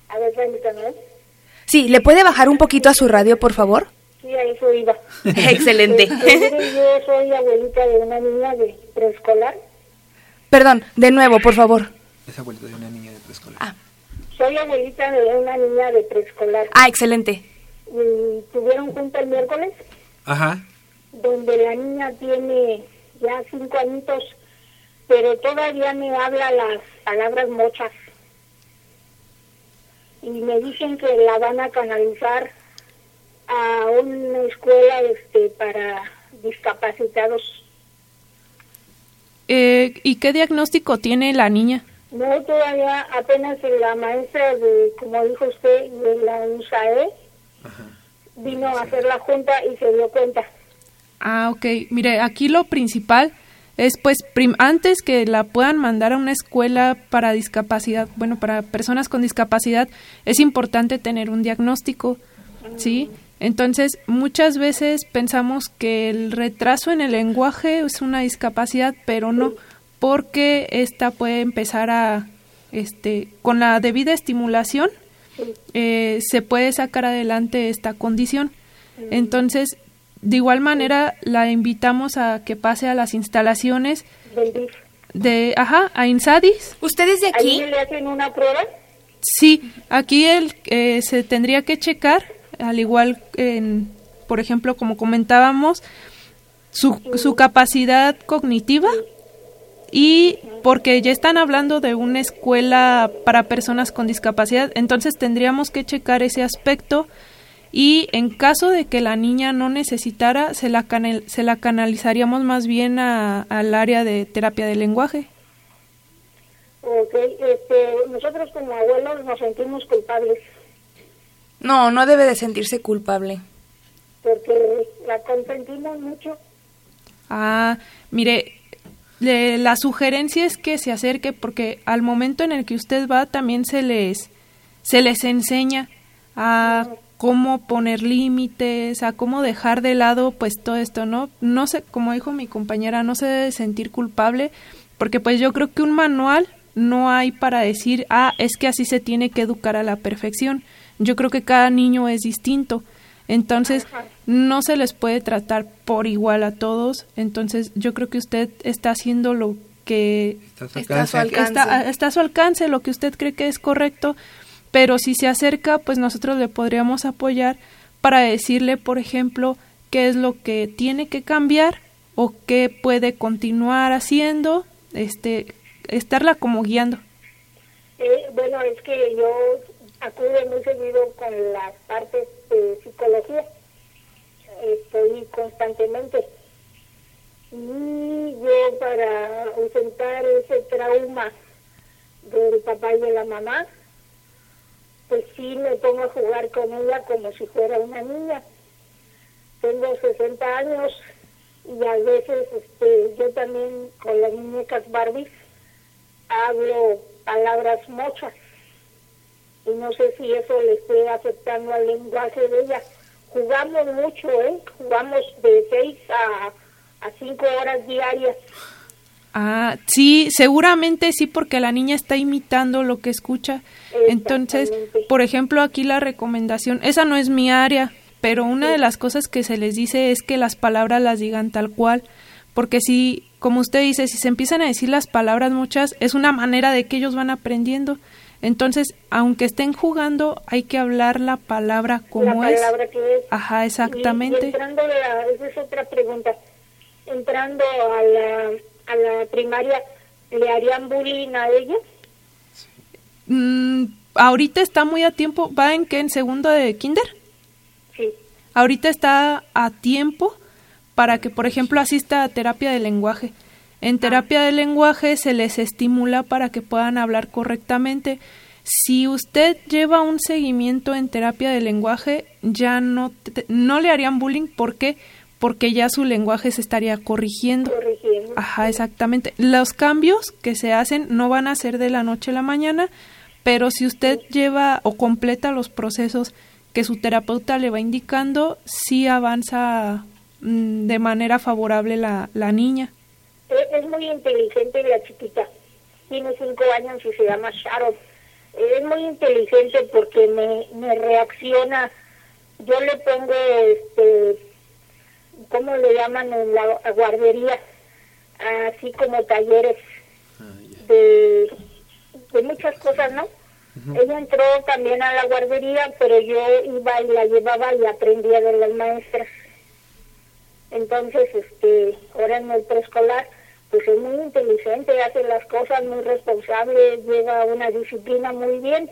A ver, permítame. Sí, ¿le puede bajar un poquito a su radio, por favor? Sí, a eso iba. Excelente. Este, yo soy abuelita de una niña de preescolar. Perdón, de nuevo, por favor. Es abuelita de una niña de preescolar. Ah. Soy abuelita de una niña de preescolar. Ah, excelente. Y tuvieron junta el miércoles. Ajá. Donde la niña tiene ya cinco añitos, pero todavía me habla las palabras mochas y me dicen que la van a canalizar a una escuela este para discapacitados. Eh, ¿Y qué diagnóstico tiene la niña? No, todavía apenas la maestra de, como dijo usted, de la USAE, vino a hacer la junta y se dio cuenta. Ah, ok. Mire, aquí lo principal es pues antes que la puedan mandar a una escuela para discapacidad, bueno, para personas con discapacidad, es importante tener un diagnóstico, ¿sí? Entonces, muchas veces pensamos que el retraso en el lenguaje es una discapacidad, pero no, porque esta puede empezar a, este, con la debida estimulación, eh, se puede sacar adelante esta condición. Entonces, de igual manera, la invitamos a que pase a las instalaciones de, ajá, a Insadis. ¿Ustedes de aquí? le hacen una prueba? Sí, aquí el, eh, se tendría que checar, al igual, en, por ejemplo, como comentábamos, su, su capacidad cognitiva y porque ya están hablando de una escuela para personas con discapacidad, entonces tendríamos que checar ese aspecto y en caso de que la niña no necesitara, se la, se la canalizaríamos más bien a, al área de terapia de lenguaje. Ok, este, nosotros como abuelos nos sentimos culpables. No, no debe de sentirse culpable. Porque la consentimos mucho. Ah, mire, le, la sugerencia es que se acerque porque al momento en el que usted va también se les, se les enseña a cómo poner límites, a cómo dejar de lado pues todo esto, ¿no? No sé, como dijo mi compañera, no se debe sentir culpable porque pues yo creo que un manual no hay para decir, ah, es que así se tiene que educar a la perfección. Yo creo que cada niño es distinto. Entonces, no se les puede tratar por igual a todos. Entonces, yo creo que usted está haciendo lo que está a su alcance, está, está a su alcance lo que usted cree que es correcto pero si se acerca, pues nosotros le podríamos apoyar para decirle, por ejemplo, qué es lo que tiene que cambiar o qué puede continuar haciendo, este, estarla como guiando. Eh, bueno, es que yo acudo muy seguido con las partes de psicología, estoy constantemente. Y yo para ausentar ese trauma del papá y de la mamá, pues sí me pongo a jugar con ella como si fuera una niña. Tengo 60 años y a veces este, yo también con las muñecas Barbie hablo palabras mochas y no sé si eso le esté afectando al lenguaje de ella. Jugamos mucho, ¿eh? Jugamos de 6 a, a 5 horas diarias. Ah, sí, seguramente sí, porque la niña está imitando lo que escucha. Entonces, por ejemplo, aquí la recomendación, esa no es mi área, pero una de las cosas que se les dice es que las palabras las digan tal cual, porque si, como usted dice, si se empiezan a decir las palabras muchas, es una manera de que ellos van aprendiendo. Entonces, aunque estén jugando, hay que hablar la palabra como la es. palabra que es. Ajá, exactamente. Y, entrando, a la, esa es otra pregunta. Entrando a la, a la primaria, ¿le harían bullying a ella? Mm, ahorita está muy a tiempo. ¿Va en qué? ¿En segundo de kinder? Sí. Ahorita está a tiempo para que, por ejemplo, asista a terapia de lenguaje. En terapia de lenguaje se les estimula para que puedan hablar correctamente. Si usted lleva un seguimiento en terapia de lenguaje, ya no, te- no le harían bullying. ¿Por qué? Porque ya su lenguaje se estaría corrigiendo. Corrigiendo. Ajá, exactamente. Los cambios que se hacen no van a ser de la noche a la mañana, pero si usted lleva o completa los procesos que su terapeuta le va indicando, sí avanza mm, de manera favorable la, la niña. Es, es muy inteligente la chiquita. Tiene cinco años y se llama Sharon. Es muy inteligente porque me, me reacciona. Yo le pongo, este, ¿cómo le llaman en la guardería? Así como talleres de, de muchas cosas, ¿no? Ella entró también a la guardería, pero yo iba y la llevaba y aprendía de las maestras. Entonces, este, ahora en el preescolar, pues es muy inteligente, hace las cosas muy responsable, lleva una disciplina muy bien,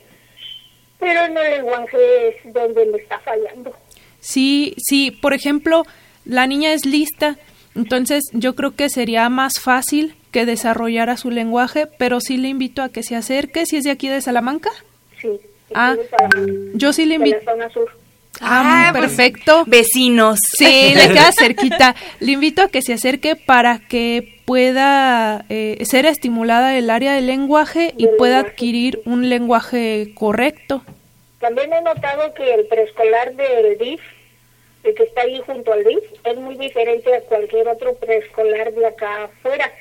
pero en el lenguaje es donde me está fallando. Sí, sí, por ejemplo, la niña es lista, entonces yo creo que sería más fácil que desarrollara su lenguaje, pero sí le invito a que se acerque, si es de aquí de Salamanca. Sí, Ah, Yo sí le invito. sur. Ah, pues, perfecto. Vecinos. Sí, le queda cerquita. Le invito a que se acerque para que pueda eh, ser estimulada el área del lenguaje y pueda lenguaje. adquirir un lenguaje correcto. También he notado que el preescolar del DIF, el que está ahí junto al DIF, es muy diferente a cualquier otro preescolar de acá afuera.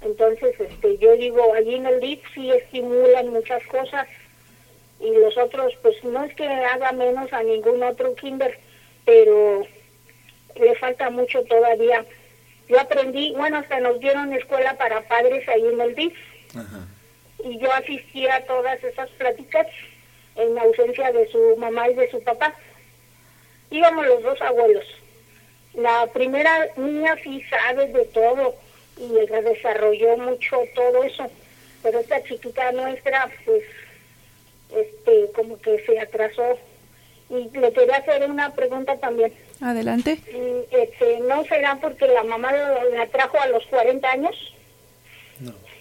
Entonces, este, yo digo, allí en el DIF sí estimulan muchas cosas y los otros, pues no es que haga menos a ningún otro kinder, pero le falta mucho todavía. Yo aprendí, bueno, hasta nos dieron escuela para padres ahí en el DIF y yo asistía a todas esas pláticas en ausencia de su mamá y de su papá. Íbamos los dos abuelos. La primera niña sí sabe de todo y ella desarrolló mucho todo eso, pero esta chiquita nuestra, pues, este, como que se atrasó. Y le quería hacer una pregunta también. Adelante. Y, Este, ¿No será porque la mamá lo- la trajo a los 40 años?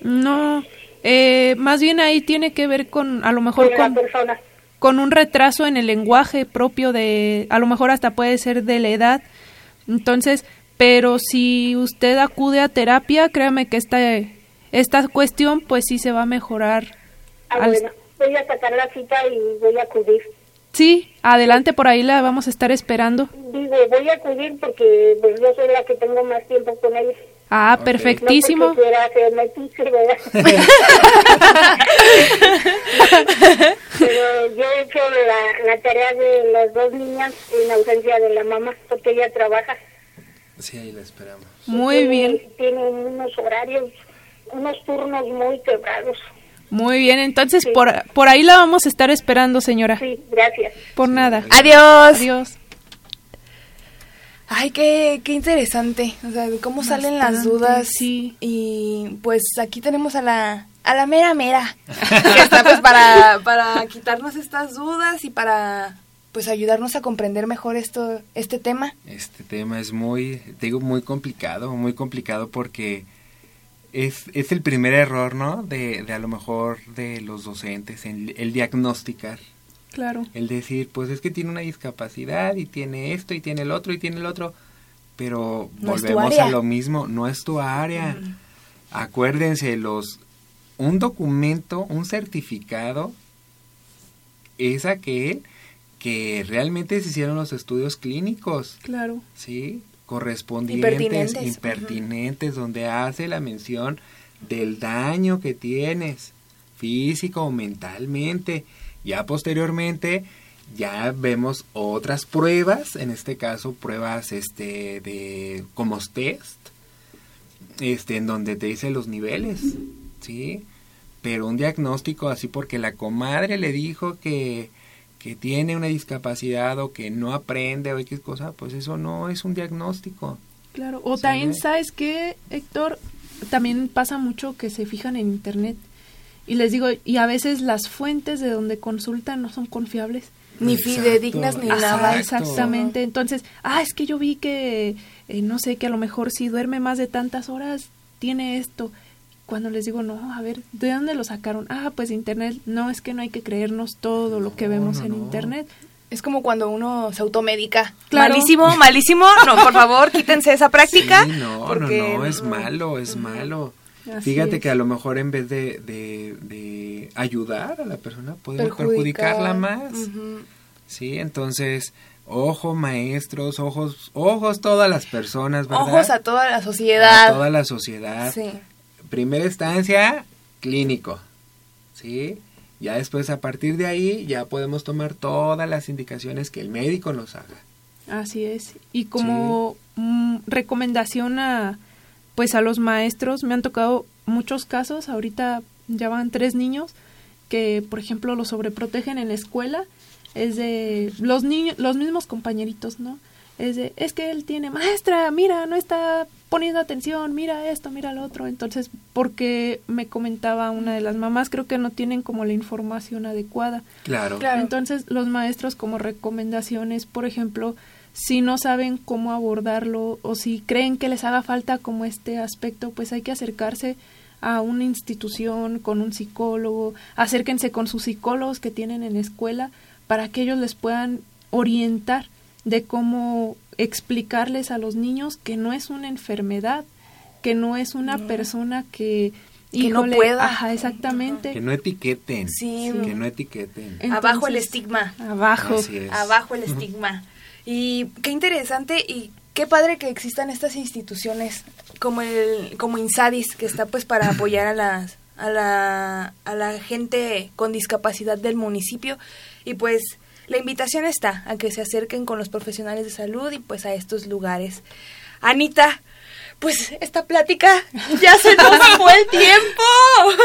No, eh, más bien ahí tiene que ver con, a lo mejor Con con, la persona. Con un retraso en el lenguaje propio de, a lo mejor hasta puede ser de la edad. Entonces, pero si usted acude a terapia, créame que esta, esta cuestión pues sí se va a mejorar. Ah, al- bueno, voy a sacar la cita y voy a acudir. Sí, adelante, por ahí la vamos a estar esperando. Digo, voy a acudir porque pues, yo soy la que tengo más tiempo con ellos. Ah, Ok. perfectísimo. No porque quiera hacerme tiche, ¿verdad? Pero yo he hecho la, la tarea de las dos niñas en ausencia de la mamá porque ella trabaja. Sí, ahí la esperamos. Muy Tiene- bien, Tiene unos horarios, unos turnos muy quebrados. muy bien. Entonces, Sí. por, por ahí la vamos a estar esperando, señora. Sí, gracias. Por nada. Adiós. Adiós. Ay, qué, qué interesante. O sea, de cómo salen las dudas. sí. Y pues aquí tenemos a la, a la mera mera. que está pues para, para quitarnos estas dudas y para pues ayudarnos a comprender mejor esto, este tema. Este tema es muy, te digo, muy complicado, muy complicado porque es, es el primer error, ¿no? De, de a lo mejor de los docentes, el, el diagnosticar, Claro. el decir, pues es que tiene una discapacidad y tiene esto y tiene el otro y tiene el otro, pero No volvemos a lo mismo, no es tu área. Acuérdense, los un documento, un certificado es aquel que realmente se hicieron los estudios clínicos. Claro. ¿sí? correspondientes, Impertinentes. impertinentes, donde hace la mención del daño que tienes, físico o mentalmente. Ya posteriormente ya vemos otras pruebas, en este caso pruebas este de como test, este en donde te dice los niveles, ¿sí? Pero un diagnóstico así porque la comadre le dijo que que tiene una discapacidad o que no aprende o X cosa, pues eso no es un diagnóstico. Claro, o también, ¿sabes qué, Héctor? También pasa mucho que se fijan en Internet. Y les digo, y a veces las fuentes de donde consultan no son confiables. Ni Exacto, fidedignas ni exacto. nada. Exactamente. Entonces, ah, es que yo vi que, eh, no sé, que a lo mejor si duerme más de tantas horas, tiene esto. Cuando les digo, no, a ver, ¿de dónde lo sacaron? Ah, pues de internet. No, es que no hay que creernos todo lo que No, vemos no, en no. internet. Es como cuando uno se automedica. Claro. Malísimo, malísimo. No, por favor, quítense esa práctica. Sí, no, porque no, no, es malo, es malo. Así Fíjate es. que a lo mejor en vez de, de, de ayudar a la persona, podemos Perjudicar. perjudicarla más. Sí, entonces, ojo maestros, ojos, ojos todas las personas, ¿verdad? Ojos a toda la sociedad. A toda la sociedad. Sí. Primera instancia, clínico. ¿Sí? Ya después, a partir de ahí, ya podemos tomar todas las indicaciones que el médico nos haga. Así es. Y como mm, recomendación a pues a los maestros, me han tocado muchos casos, ahorita ya van tres niños que por ejemplo los sobreprotegen en la escuela, es de los niños, los mismos compañeritos, ¿no? Es de, es que él tiene maestra, mira, no está poniendo atención, mira esto, mira lo otro. Entonces, porque me comentaba una de las mamás, creo que no tienen como la información adecuada. Claro. Claro. Entonces, los maestros como recomendaciones, por ejemplo, si no saben cómo abordarlo o si creen que les haga falta como este aspecto, pues hay que acercarse a una institución con un psicólogo, acérquense con sus psicólogos que tienen en la escuela para que ellos les puedan orientar de cómo explicarles a los niños que no es una enfermedad, que no es una No. persona que Que no pueda. Ajá, exactamente. Que no etiqueten. Sí. Que no etiqueten. Entonces, Abajo el estigma. Abajo. Abajo el estigma. Y qué interesante y qué padre que existan estas instituciones como el como Insadis que está pues para apoyar a las a la a la gente con discapacidad del municipio y pues la invitación está a que se acerquen con los profesionales de salud y pues a estos lugares. Anita, pues esta plática ya se nos fue el tiempo.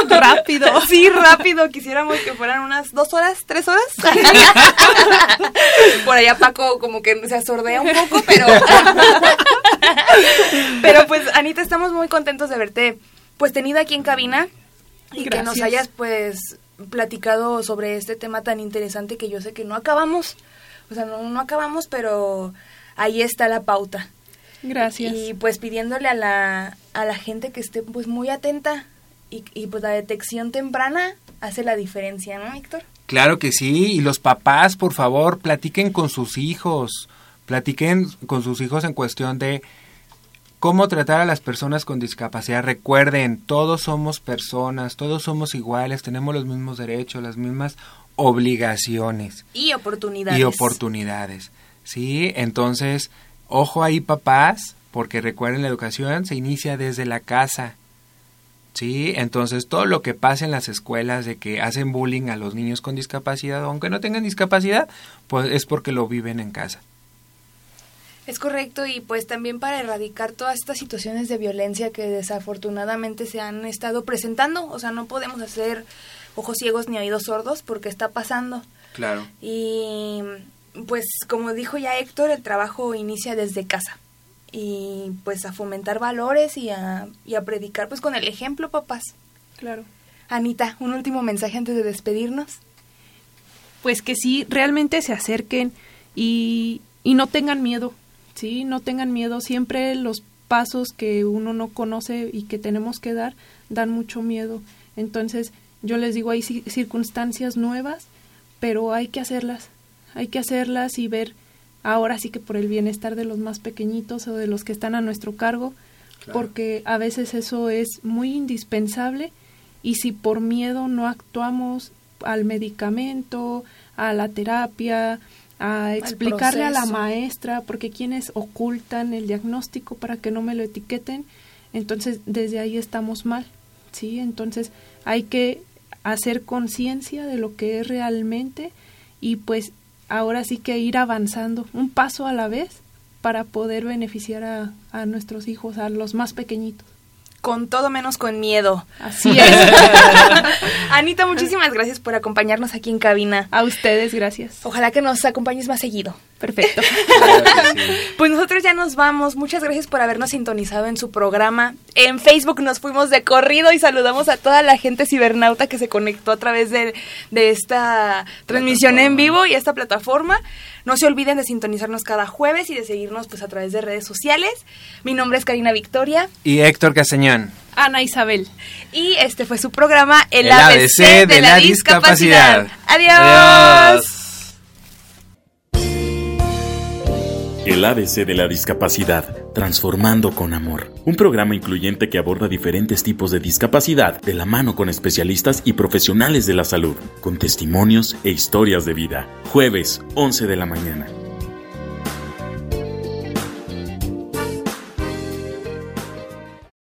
Rápido. Sí, rápido. Quisiéramos que fueran unas dos horas, tres horas. Por allá Paco como que se asordea un poco, pero... pero pues Anita, estamos muy contentos de verte pues tenido aquí en cabina y que nos hayas pues platicado sobre este tema tan interesante que yo sé que no acabamos. O sea, no, no acabamos, pero ahí está la pauta. Gracias. Y pues pidiéndole a la, a la gente que esté pues muy atenta y, y pues la detección temprana hace la diferencia, ¿no, Héctor? Claro que sí, y los papás, por favor, platiquen con sus hijos, platiquen con sus hijos en cuestión de cómo tratar a las personas con discapacidad. Recuerden, todos somos personas, todos somos iguales, tenemos los mismos derechos, las mismas obligaciones Y oportunidades. y oportunidades. ¿Sí? Entonces, ojo ahí papás, porque recuerden la educación se inicia desde la casa. ¿Sí? Entonces, todo lo que pasa en las escuelas de que hacen bullying a los niños con discapacidad, aunque no tengan discapacidad, pues es porque lo viven en casa. Es correcto y pues también para erradicar todas estas situaciones de violencia que desafortunadamente se han estado presentando, o sea, no podemos hacer ojos ciegos ni oídos sordos porque está pasando. Claro. Y pues como dijo ya Héctor, el trabajo inicia desde casa. Y pues a fomentar valores y a, y a predicar pues con el ejemplo, papás. Claro. Anita, un último mensaje antes de despedirnos. Pues que sí, realmente se acerquen y, y no tengan miedo, ¿sí? No tengan miedo. Siempre los pasos que uno no conoce y que tenemos que dar dan mucho miedo. Entonces, yo les digo, hay ci- circunstancias nuevas, pero hay que hacerlas. Hay que hacerlas y ver ahora sí que por el bienestar de los más pequeñitos o de los que están a nuestro cargo, Claro. porque a veces eso es muy indispensable y si por miedo no actuamos al medicamento, a la terapia a explicarle a la maestra, porque quienes ocultan el diagnóstico para que no me lo etiqueten, entonces desde ahí estamos mal, ¿sí? Entonces hay que hacer conciencia de lo que es realmente y pues ahora sí que ir avanzando un paso a la vez para poder beneficiar a, a nuestros hijos, a los más pequeñitos con todo menos con miedo. Así es. Anita, muchísimas gracias por acompañarnos aquí en cabina. A ustedes, gracias. Ojalá que nos acompañes más seguido. Perfecto. Pues nosotros ya nos vamos. Muchas gracias por habernos sintonizado en su programa. En Facebook nos fuimos de corrido y saludamos a toda la gente cibernauta que se conectó a través de, de esta transmisión en vivo y esta plataforma. No se olviden de sintonizarnos cada jueves y de seguirnos pues a través de redes sociales. Mi nombre es Karina Victoria. Y Héctor Caseñón. Ana Isabel. Y este fue su programa El, ABC, de, la, discapacidad. Adiós. El ABC de la discapacidad, transformando con amor. Un programa incluyente que aborda diferentes tipos de discapacidad de la mano con especialistas y profesionales de la salud, con testimonios e historias de vida. Jueves, 11 de la mañana.